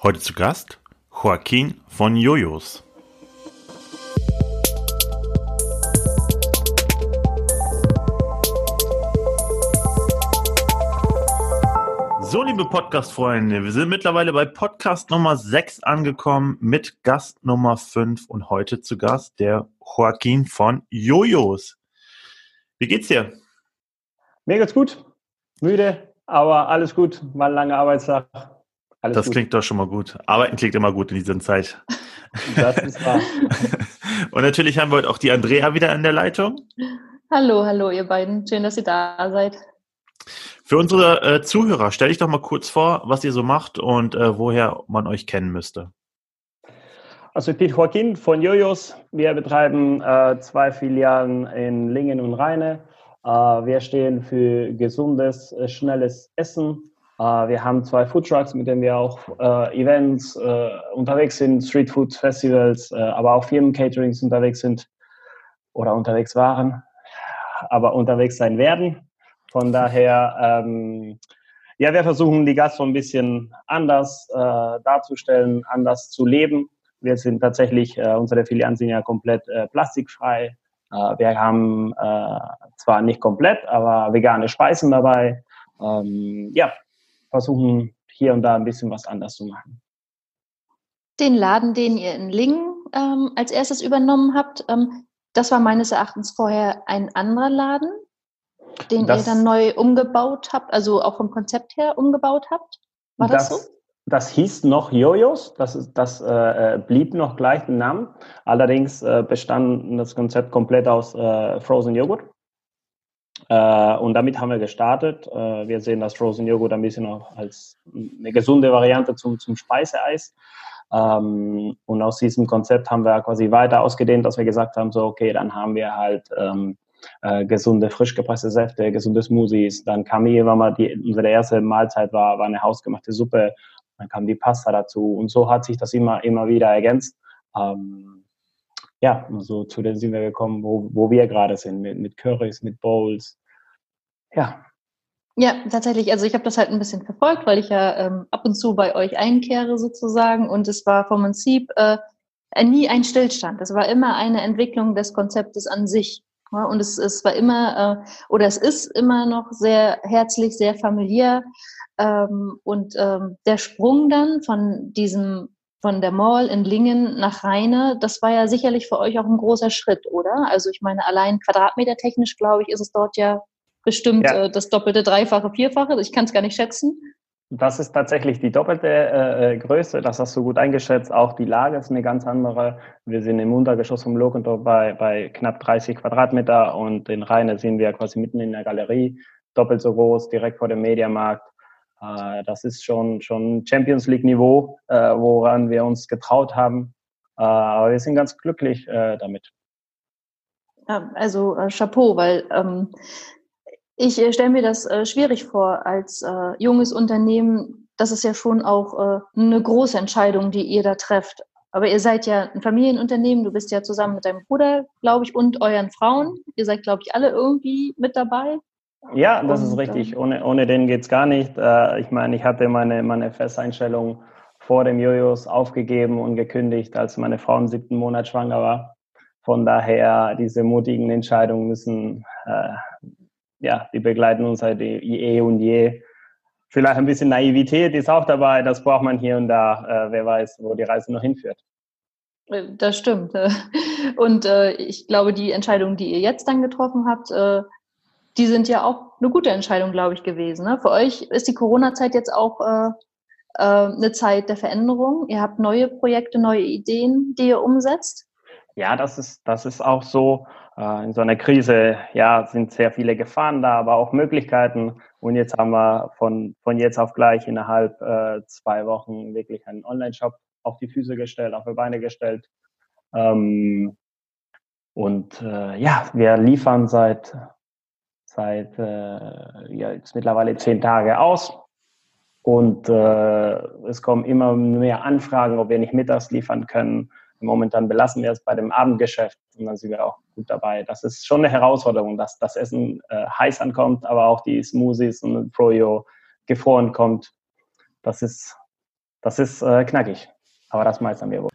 Heute zu Gast Joaquin von Jojos. So, liebe Podcast-Freunde, wir sind mittlerweile bei Podcast Nummer 6 angekommen mit Gast Nummer 5 und heute zu Gast der Joaquin von Jojos. Wie geht's dir? Mir geht's gut. Müde, aber alles gut. War ein langer Arbeitstag. Alles das gut. klingt doch schon mal gut. Arbeiten klingt immer gut in dieser Zeit. Das ist wahr. Und natürlich haben wir heute auch die Andrea wieder in der Leitung. Hallo, hallo, ihr beiden. Schön, dass ihr da seid. Für unsere äh, Zuhörer, stell dich doch mal kurz vor, was ihr so macht und äh, woher man euch kennen müsste. Also ich bin Joaquin von Jojos. Wir betreiben äh, zwei Filialen in Lingen und Rheine. Äh, wir stehen für gesundes, äh, schnelles Essen wir haben zwei Food Trucks, mit denen wir auch uh, Events uh, unterwegs sind, Street Food Festivals, aber auch Firmen-Caterings unterwegs sind oder unterwegs waren, aber unterwegs sein werden. Von daher, ähm, ja, wir versuchen die Gastro ein bisschen anders darzustellen, anders zu leben. Wir sind tatsächlich, unsere Filialen sind ja komplett plastikfrei. wir haben zwar nicht komplett, aber vegane Speisen dabei. Ähm, ja, versuchen hier und da ein bisschen was anders zu machen. Den Laden, den ihr in Lingen ähm, als erstes übernommen habt, ähm, das war meines Erachtens vorher ein anderer Laden, den das, ihr dann neu umgebaut habt, also auch vom Konzept her umgebaut habt. War das, das so? Das hieß noch Jojos, das, das äh, äh, blieb noch gleich den Namen. Allerdings äh, bestand das Konzept komplett aus äh, Frozen Joghurt. Äh, und damit haben wir gestartet. Äh, wir sehen das Frozen Joghurt ein bisschen auch als eine gesunde Variante zum, zum Speiseeis. Ähm, und aus diesem Konzept haben wir quasi weiter ausgedehnt, dass wir gesagt haben, so, okay, dann haben wir halt ähm, äh, gesunde, frisch gepresste Säfte, gesunde Smoothies. Dann kam irgendwann mal die, unsere erste Mahlzeit war, war eine hausgemachte Suppe. Dann kam die Pasta dazu. Und so hat sich das immer, immer wieder ergänzt. Ähm, ja, so zu dem sind wir gekommen, wo, wo wir gerade sind, mit, mit Currys, mit Bowls. Ja. Ja, tatsächlich. Also ich habe das halt ein bisschen verfolgt, weil ich ja ähm, ab und zu bei euch einkehre sozusagen. Und es war vom Prinzip äh, nie ein Stillstand. Es war immer eine Entwicklung des Konzeptes an sich. Ja, und es, es war immer, äh, oder es ist immer noch sehr herzlich, sehr familiär. Ähm, und ähm, der Sprung dann von diesem von der Mall in Lingen nach Rheine, das war ja sicherlich für euch auch ein großer Schritt, oder? Also ich meine, allein quadratmetertechnisch, glaube ich, ist es dort ja bestimmt ja. Äh, das doppelte, dreifache, vierfache. Ich kann es gar nicht schätzen. Das ist tatsächlich die doppelte äh, äh, Größe, das hast du gut eingeschätzt. Auch die Lage ist eine ganz andere. Wir sind im Untergeschoss vom Lokendorf bei, bei knapp 30 Quadratmeter und in Rheine sind wir quasi mitten in der Galerie, doppelt so groß, direkt vor dem Mediamarkt. Äh, das ist schon, schon Champions League-Niveau, äh, woran wir uns getraut haben. Äh, aber wir sind ganz glücklich damit. Also Chapeau, weil ähm, ich stelle mir das schwierig vor als junges Unternehmen. Das ist ja schon auch eine große Entscheidung, die ihr da trefft. Aber ihr seid ja ein Familienunternehmen. Du bist ja zusammen mit deinem Bruder, glaube ich, und euren Frauen. Ihr seid, glaube ich, alle irgendwie mit dabei. Ja, das ist richtig. Ohne, ohne den geht es gar nicht. Äh, ich meine, ich hatte meine, meine Festeinstellung vor dem Jojos aufgegeben und gekündigt, als meine Frau im siebten Monat schwanger war. Von daher, diese mutigen Entscheidungen müssen, äh, ja, die begleiten uns seit eh und je. Vielleicht ein bisschen Naivität ist auch dabei, das braucht man hier und da. Äh, wer weiß, wo die Reise noch hinführt. Äh, das stimmt. Und äh, ich glaube, die Entscheidung, die ihr jetzt dann getroffen habt, äh, die sind ja auch eine gute Entscheidung, glaube ich, gewesen. Ne? Für euch ist die Corona-Zeit jetzt auch äh, äh, eine Zeit der Veränderung. Ihr habt neue Projekte, neue Ideen, die ihr umsetzt. Ja, das ist, das ist auch so. Äh, in so einer Krise, ja, sind sehr viele Gefahren da, aber auch Möglichkeiten. Und jetzt haben wir von, von jetzt auf gleich innerhalb äh, zwei Wochen wirklich einen Online-Shop auf die Füße gestellt, auf die Beine gestellt. Ähm, und äh, ja, wir liefern seit seit äh, ja, jetzt mittlerweile zehn Tage aus. Und äh, es kommen immer mehr Anfragen, ob wir nicht mittags liefern können. Momentan belassen wir es bei dem Abendgeschäft und dann sind wir auch gut dabei. Das ist schon eine Herausforderung, dass das Essen äh, heiß ankommt, aber auch die Smoothies und Froyo gefroren kommt. Das ist das ist äh, knackig. Aber das meistern wir wohl.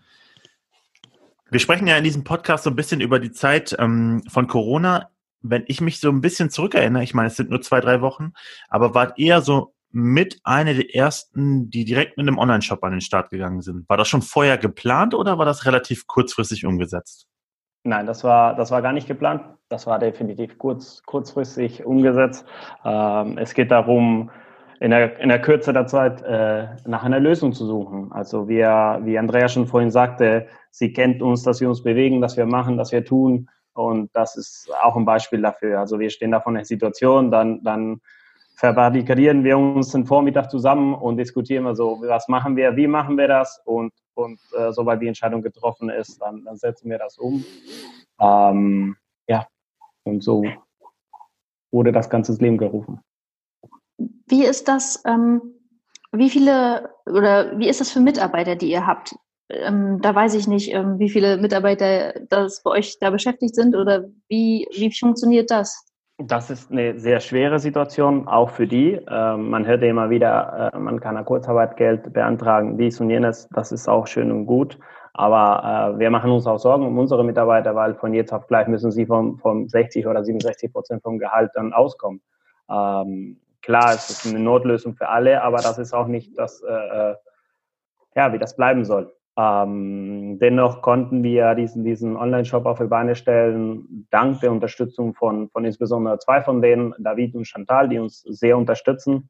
Wir sprechen ja in diesem Podcast so ein bisschen über die Zeit ähm, von Corona. Wenn ich mich so ein bisschen zurückerinnere, ich meine, es sind nur zwei, drei Wochen, aber war eher so mit einer der ersten, die direkt mit einem Online-Shop an den Start gegangen sind. War das schon vorher geplant oder war das relativ kurzfristig umgesetzt? Nein, das war, das war gar nicht geplant. Das war definitiv kurz, kurzfristig umgesetzt. Ähm, es geht darum, in der, in der Kürze der Zeit äh, nach einer Lösung zu suchen. Also wie, wie Andrea schon vorhin sagte, sie kennt uns, dass wir uns bewegen, dass wir machen, dass wir tun. Und das ist auch ein Beispiel dafür. Also wir stehen da vor einer Situation, dann, dann verbarrikadieren wir uns den Vormittag zusammen und diskutieren wir so, was machen wir, wie machen wir das und, und äh, sobald die Entscheidung getroffen ist, dann, dann setzen wir das um. Ähm, ja, und so wurde das Ganze Leben gerufen. Wie ist das, ähm, wie viele oder wie ist das für Mitarbeiter, die ihr habt? Ähm, da weiß ich nicht, ähm, wie viele Mitarbeiter das bei euch da beschäftigt sind oder wie, wie funktioniert das? Das ist eine sehr schwere Situation, auch für die. Ähm, man hört ja immer wieder, äh, man kann ein Kurzarbeitgeld beantragen, dies und jenes. Das ist auch schön und gut. Aber äh, wir machen uns auch Sorgen um unsere Mitarbeiter, weil von jetzt auf gleich müssen sie vom, vom 60 oder 67 Prozent vom Gehalt dann auskommen. Ähm, klar, es ist eine Notlösung für alle, aber das ist auch nicht das, äh, äh, ja, wie das bleiben soll. Ähm, dennoch konnten wir diesen, diesen Online-Shop auf die Beine stellen, dank der Unterstützung von, von insbesondere zwei von denen, David und Chantal, die uns sehr unterstützen.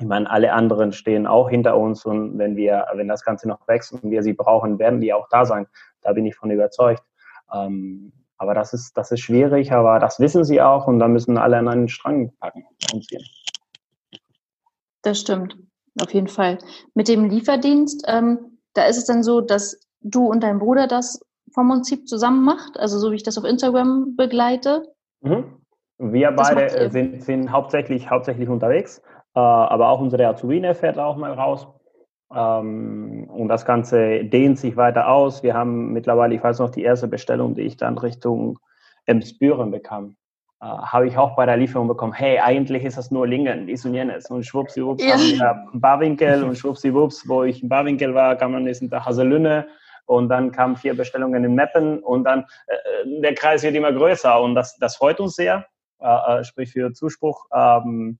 Ich meine, alle anderen stehen auch hinter uns und wenn wir, wenn das Ganze noch wächst und wir sie brauchen, werden die auch da sein. Da bin ich von überzeugt. Ähm, aber das ist, das ist schwierig, aber das wissen sie auch und da müssen alle an einen Strang packen. Das stimmt, auf jeden Fall. Mit dem Lieferdienst, ähm, da ist es dann so, dass du und dein Bruder das vom Prinzip zusammen macht, also so wie ich das auf Instagram begleite. Mhm. Wir beide sind, sind hauptsächlich, hauptsächlich unterwegs, äh, aber auch unsere Azubine fährt auch mal raus. Ähm, und das Ganze dehnt sich weiter aus. Wir haben mittlerweile, ich weiß noch, die erste Bestellung, die ich dann Richtung Emsbüren bekam, äh, habe ich auch bei der Lieferung bekommen, hey, eigentlich ist das nur Lingen, dies und jenes. Und schwuppsiwupps ja. haben wir Barwinkel und schwuppsiwupps, wo ich in Barwinkel war, kam man nächsten Tag Haselünne und dann kamen vier Bestellungen in Meppen und dann äh, der Kreis wird immer größer und das, das freut uns sehr, äh, äh sprich für Zuspruch. Ähm,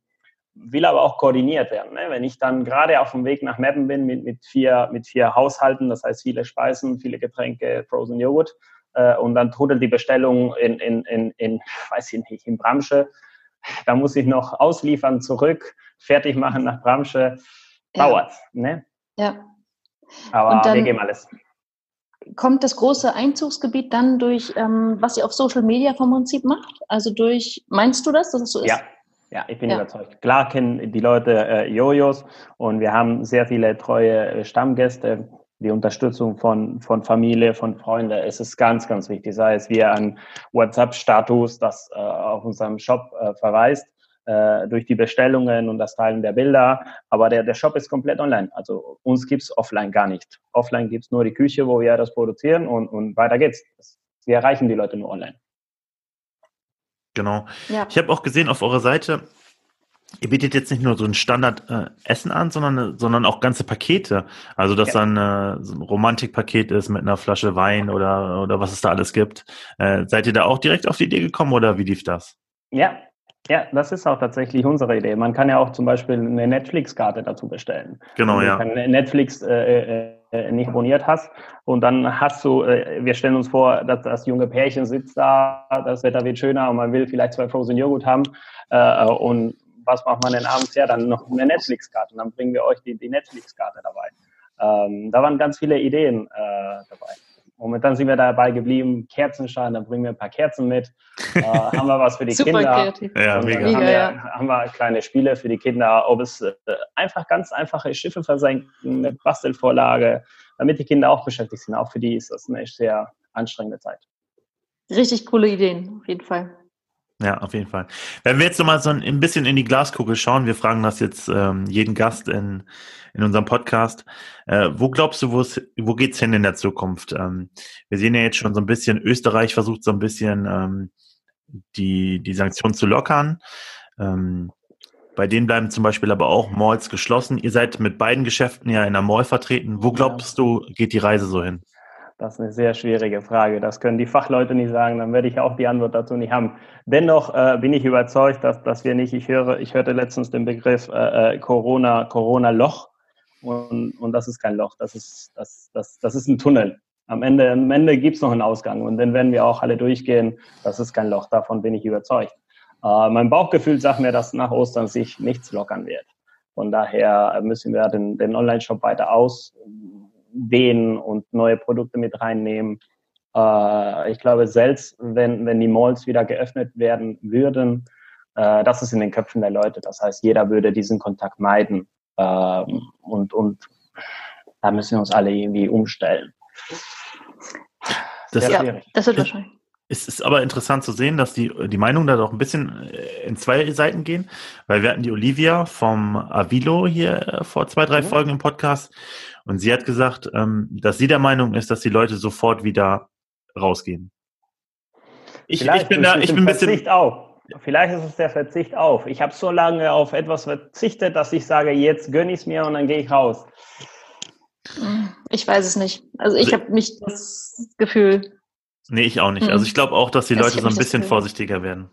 will aber auch koordiniert werden. Ne? Wenn ich dann gerade auf dem Weg nach Meppen bin mit, mit, vier, mit vier Haushalten, das heißt viele Speisen, viele Getränke, Frozen Joghurt, äh, und dann trudelt die Bestellung in, in, in, in, weiß ich nicht, in Bramsche, da muss ich noch ausliefern, zurück, fertig machen nach Bramsche, dauert. Ja. Ne? ja. Aber wir geben alles. Kommt das große Einzugsgebiet dann durch, ähm, was ihr auf Social Media vom Prinzip macht? Also durch, meinst du das, dass es so ist? Ja, ja, ich bin ja. überzeugt. Klar kennen die Leute äh, Jojos und wir haben sehr viele treue äh, Stammgäste. Die Unterstützung von, von Familie, von Freunden, es ist ganz, ganz wichtig. Sei es wie ein WhatsApp-Status, das äh, auf unserem Shop äh, verweist, äh, durch die Bestellungen und das Teilen der Bilder. Aber der, der Shop ist komplett online. Also uns gibt es offline gar nicht. Offline gibt es nur die Küche, wo wir das produzieren und, und weiter geht's. Wir erreichen die Leute nur online. Genau. Ja. Ich habe auch gesehen auf eurer Seite, ihr bietet jetzt nicht nur so ein Standard-Essen äh, an, sondern, sondern auch ganze Pakete. Also, dass ja. dann äh, so ein Romantikpaket ist mit einer Flasche Wein oder, oder was es da alles gibt. Äh, seid ihr da auch direkt auf die Idee gekommen oder wie lief das? Ja, ja, das ist auch tatsächlich unsere Idee. Man kann ja auch zum Beispiel eine Netflix-Karte dazu bestellen. Genau, ja. Wenn du Netflix äh, äh, nicht abonniert hast und dann hast du, äh, wir stellen uns vor, dass das junge Pärchen sitzt da, das Wetter wird schöner und man will vielleicht zwei Frozen Joghurt haben äh, und was macht man denn abends her? Dann noch eine Netflix-Karte und dann bringen wir euch die, die Netflix-Karte dabei. Ähm, da waren ganz viele Ideen äh, dabei. Momentan sind wir dabei geblieben, Kerzenschein, dann bringen wir ein paar Kerzen mit. Äh, haben wir was für die Super Kinder. Kreativ. Ja, mega. Haben, wir, ja. haben wir kleine Spiele für die Kinder, ob es äh, einfach ganz einfache Schiffe versenken, eine Bastelvorlage, damit die Kinder auch beschäftigt sind. Auch für die ist das eine sehr anstrengende Zeit. Richtig coole Ideen, auf jeden Fall. Ja, auf jeden Fall. Wenn wir jetzt nochmal so ein bisschen in die Glaskugel schauen, wir fragen das jetzt ähm, jeden Gast in, in unserem Podcast. Äh, wo glaubst du, wo geht's hin in der Zukunft? Ähm, wir sehen ja jetzt schon so ein bisschen, Österreich versucht so ein bisschen ähm, die, die Sanktionen zu lockern. Ähm, Bei denen bleiben zum Beispiel aber auch Malls geschlossen. Ihr seid mit beiden Geschäften ja in der Mall vertreten. Wo glaubst ja. du, geht die Reise so hin? Das ist eine sehr schwierige Frage. Das können die Fachleute nicht sagen. Dann werde ich auch die Antwort dazu nicht haben. Dennoch äh, bin ich überzeugt, dass, dass wir nicht, ich höre, ich hörte letztens den Begriff äh, äh Corona, Corona-Loch. Und, und das ist kein Loch. Das ist, das, das, das ist ein Tunnel. Am Ende, am Ende gibt es noch einen Ausgang. Und den werden wir auch alle durchgehen. Das ist kein Loch. Davon bin ich überzeugt. Äh, mein Bauchgefühl sagt mir, dass nach Ostern sich nichts lockern wird. Von daher müssen wir den, den Online-Shop weiter ausdehnen und neue Produkte mit reinnehmen. Äh, ich glaube, selbst wenn, wenn die Malls wieder geöffnet werden würden, äh, das ist in den Köpfen der Leute. Das heißt, jeder würde diesen Kontakt meiden. Ähm, und, und da müssen wir uns alle irgendwie umstellen. Das, ja, das wird wahrscheinlich. Es ist aber interessant zu sehen, dass die, die Meinungen da doch ein bisschen äh, in zwei Seiten gehen, weil wir hatten die Olivia vom Avilo hier äh, vor zwei, drei mhm. Folgen im Podcast und sie hat gesagt, ähm, dass sie der Meinung ist, dass die Leute sofort wieder rausgehen. Ich, ich bin da, ich bin ein bisschen. Verzicht auf. Vielleicht ist es der Verzicht auf. Ich habe so lange auf etwas verzichtet, dass ich sage, jetzt gönne ich es mir und dann gehe ich raus. Ich weiß es nicht. Also ich habe nicht das Gefühl, Nee, ich auch nicht. Also mhm. ich glaube auch, dass die Leute so ein bisschen vorsichtiger werden.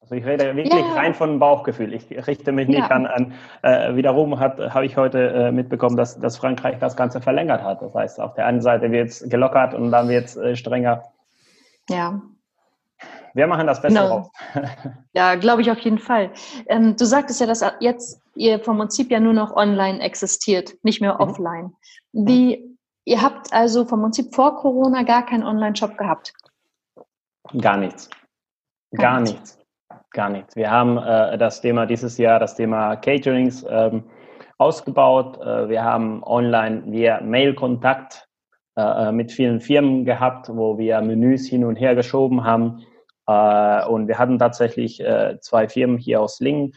Also ich rede wirklich ja. rein von Bauchgefühl. Ich richte mich nicht ja. an, an äh, wiederum habe ich heute äh, mitbekommen, dass, dass Frankreich das Ganze verlängert hat. Das heißt, auf der einen Seite wird es gelockert und dann wird es äh, strenger. Ja. Wir machen das besser no. Ja, glaube ich auf jeden Fall. Ähm, du sagtest ja, dass jetzt ihr vom Prinzip ja nur noch online existiert, nicht mehr mhm. offline. Wie Ihr habt also vom Prinzip vor Corona gar keinen Online-Shop gehabt? Gar nichts. Gar, nichts. Gar nichts. Wir haben äh, das Thema dieses Jahr, das Thema Caterings ähm, ausgebaut. Äh, wir haben online via Mail-Kontakt äh, äh, mit vielen Firmen gehabt, wo wir Menüs hin und her geschoben haben. Äh, und wir hatten tatsächlich äh, zwei Firmen hier aus Lingen,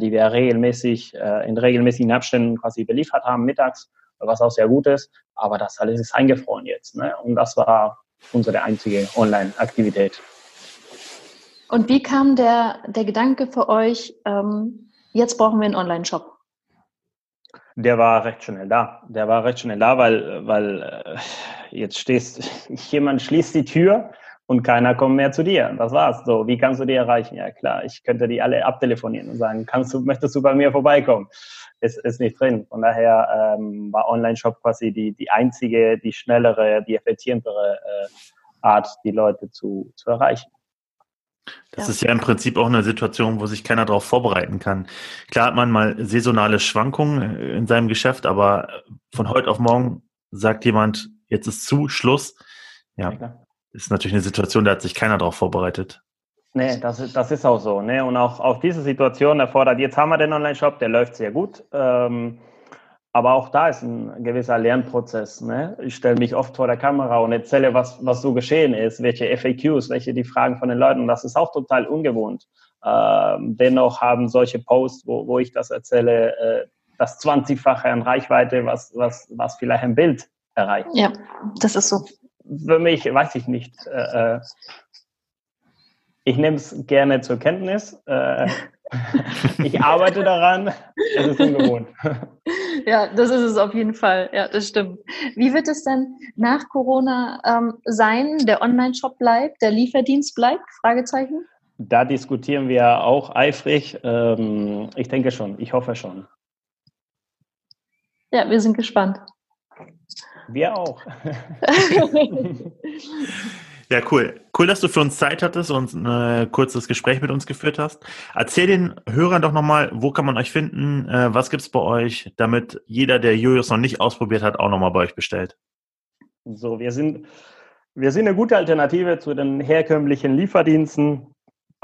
die wir regelmäßig in regelmäßigen Abständen quasi beliefert haben mittags was auch sehr gut ist. Aber das alles ist eingefroren jetzt. Ne? Und das war unsere einzige Online-Aktivität. Und wie kam der, der Gedanke für euch, ähm, jetzt brauchen wir einen Online-Shop? Der war recht schnell da. Der war recht schnell da, weil, weil äh, jetzt stehst, jemand schließt die Tür und keiner kommt mehr zu dir. Das war's. So, wie kannst du die erreichen? Ja klar, ich könnte die alle abtelefonieren und sagen, kannst du, möchtest du bei mir vorbeikommen? ist, ist nicht drin. Von daher ähm, war Online-Shop quasi die, die einzige, die schnellere, die effizientere äh, Art, die Leute zu, zu erreichen. Das ja. ist ja im Prinzip auch eine Situation, wo sich keiner darauf vorbereiten kann. Klar hat man mal saisonale Schwankungen äh, in seinem Geschäft, aber von heute auf morgen sagt jemand, jetzt ist zu, Schluss. Ja, ja ist natürlich eine Situation, da hat sich keiner darauf vorbereitet. Nee, das, das ist auch so. Ne? Und auch, auch diese Situation erfordert, jetzt haben wir den Online-Shop, der läuft sehr gut. Ähm, aber auch da ist ein gewisser Lernprozess. Ne? Ich stelle mich oft vor der Kamera und erzähle, was, was so geschehen ist, welche FAQs, welche die Fragen von den Leuten. Und das ist auch total ungewohnt. Ähm, dennoch haben solche Posts, wo, wo ich das erzähle, äh, das 20-fache an Reichweite, was, was, was vielleicht ein Bild erreicht. Ja, das ist so. Für mich, weiß ich nicht. Äh, äh ich nehme es gerne zur Kenntnis. Äh, ich arbeite daran. Es ist ungewohnt. Ja, das ist es auf jeden Fall. Ja, das stimmt. Wie wird es denn nach Corona ähm, sein? Der Online-Shop bleibt, der Lieferdienst bleibt? Fragezeichen. Da diskutieren wir auch eifrig. Ähm, ich denke schon. Ich hoffe schon. Ja, wir sind gespannt. Wir auch. Ja, cool. Cool, dass du für uns Zeit hattest und ein äh, kurzes Gespräch mit uns geführt hast. Erzähl den Hörern doch nochmal, wo kann man euch finden? Äh, was gibt's bei euch, damit jeder, der Julius noch nicht ausprobiert hat, auch nochmal bei euch bestellt? So, wir sind, wir sind eine gute Alternative zu den herkömmlichen Lieferdiensten.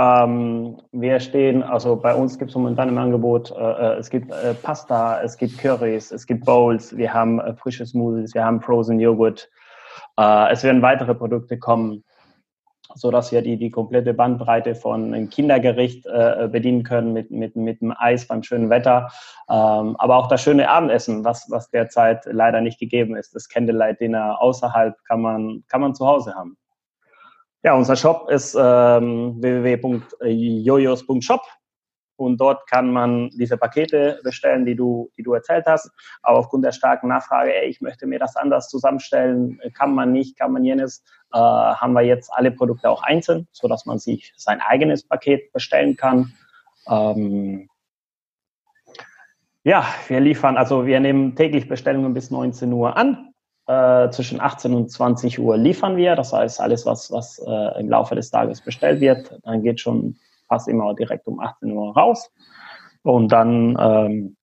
Ähm, wir stehen, also bei uns gibt es momentan im Angebot, äh, äh, es gibt äh, Pasta, es gibt Currys, es gibt Bowls, wir haben äh, frische Smoothies, wir haben Frozen Joghurt, äh, es werden weitere Produkte kommen, so dass wir die, die komplette Bandbreite von einem Kindergericht äh, bedienen können mit, mit, mit dem Eis beim schönen Wetter, ähm, aber auch das schöne Abendessen, was, was derzeit leider nicht gegeben ist. Das Candlelight Dinner außerhalb kann man, kann man zu Hause haben. Ja, unser Shop ist ähm, www.jojos.shop und dort kann man diese Pakete bestellen, die du, die du erzählt hast. Aber aufgrund der starken Nachfrage, ey, ich möchte mir das anders zusammenstellen, kann man nicht, kann man jenes, äh, haben wir jetzt alle Produkte auch einzeln, so dass man sich sein eigenes Paket bestellen kann. Ähm, ja, wir liefern, also wir nehmen täglich Bestellungen bis 19 Uhr an. Äh, zwischen 18 und 20 Uhr liefern wir. Das heißt, alles, was, was äh, im Laufe des Tages bestellt wird, dann geht schon fast immer direkt um 18 Uhr raus. Und dann ähm,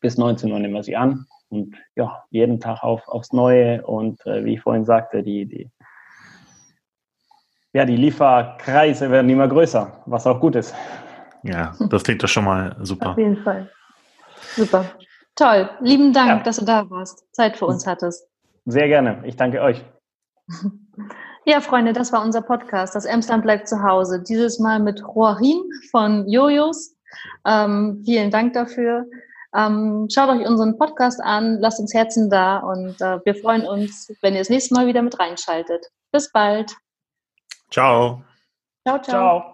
bis 19 Uhr nehmen wir sie an. Und ja, jeden Tag auf, aufs Neue. Und äh, wie ich vorhin sagte, die, die, ja, die Lieferkreise werden immer größer, was auch gut ist. Ja, das klingt doch schon mal super. Auf jeden Fall. Super. Toll. Lieben Dank, ja. dass du da warst, Zeit für uns hattest. Sehr gerne. Ich danke euch. Ja, Freunde, das war unser Podcast. Das Emsland bleibt zu Hause. Dieses Mal mit Joachim von Jojos. Ähm, vielen Dank dafür. Ähm, schaut euch unseren Podcast an, lasst uns Herzen da und äh, wir freuen uns, wenn ihr das nächste Mal wieder mit reinschaltet. Bis bald. Ciao. Ciao, ciao. ciao.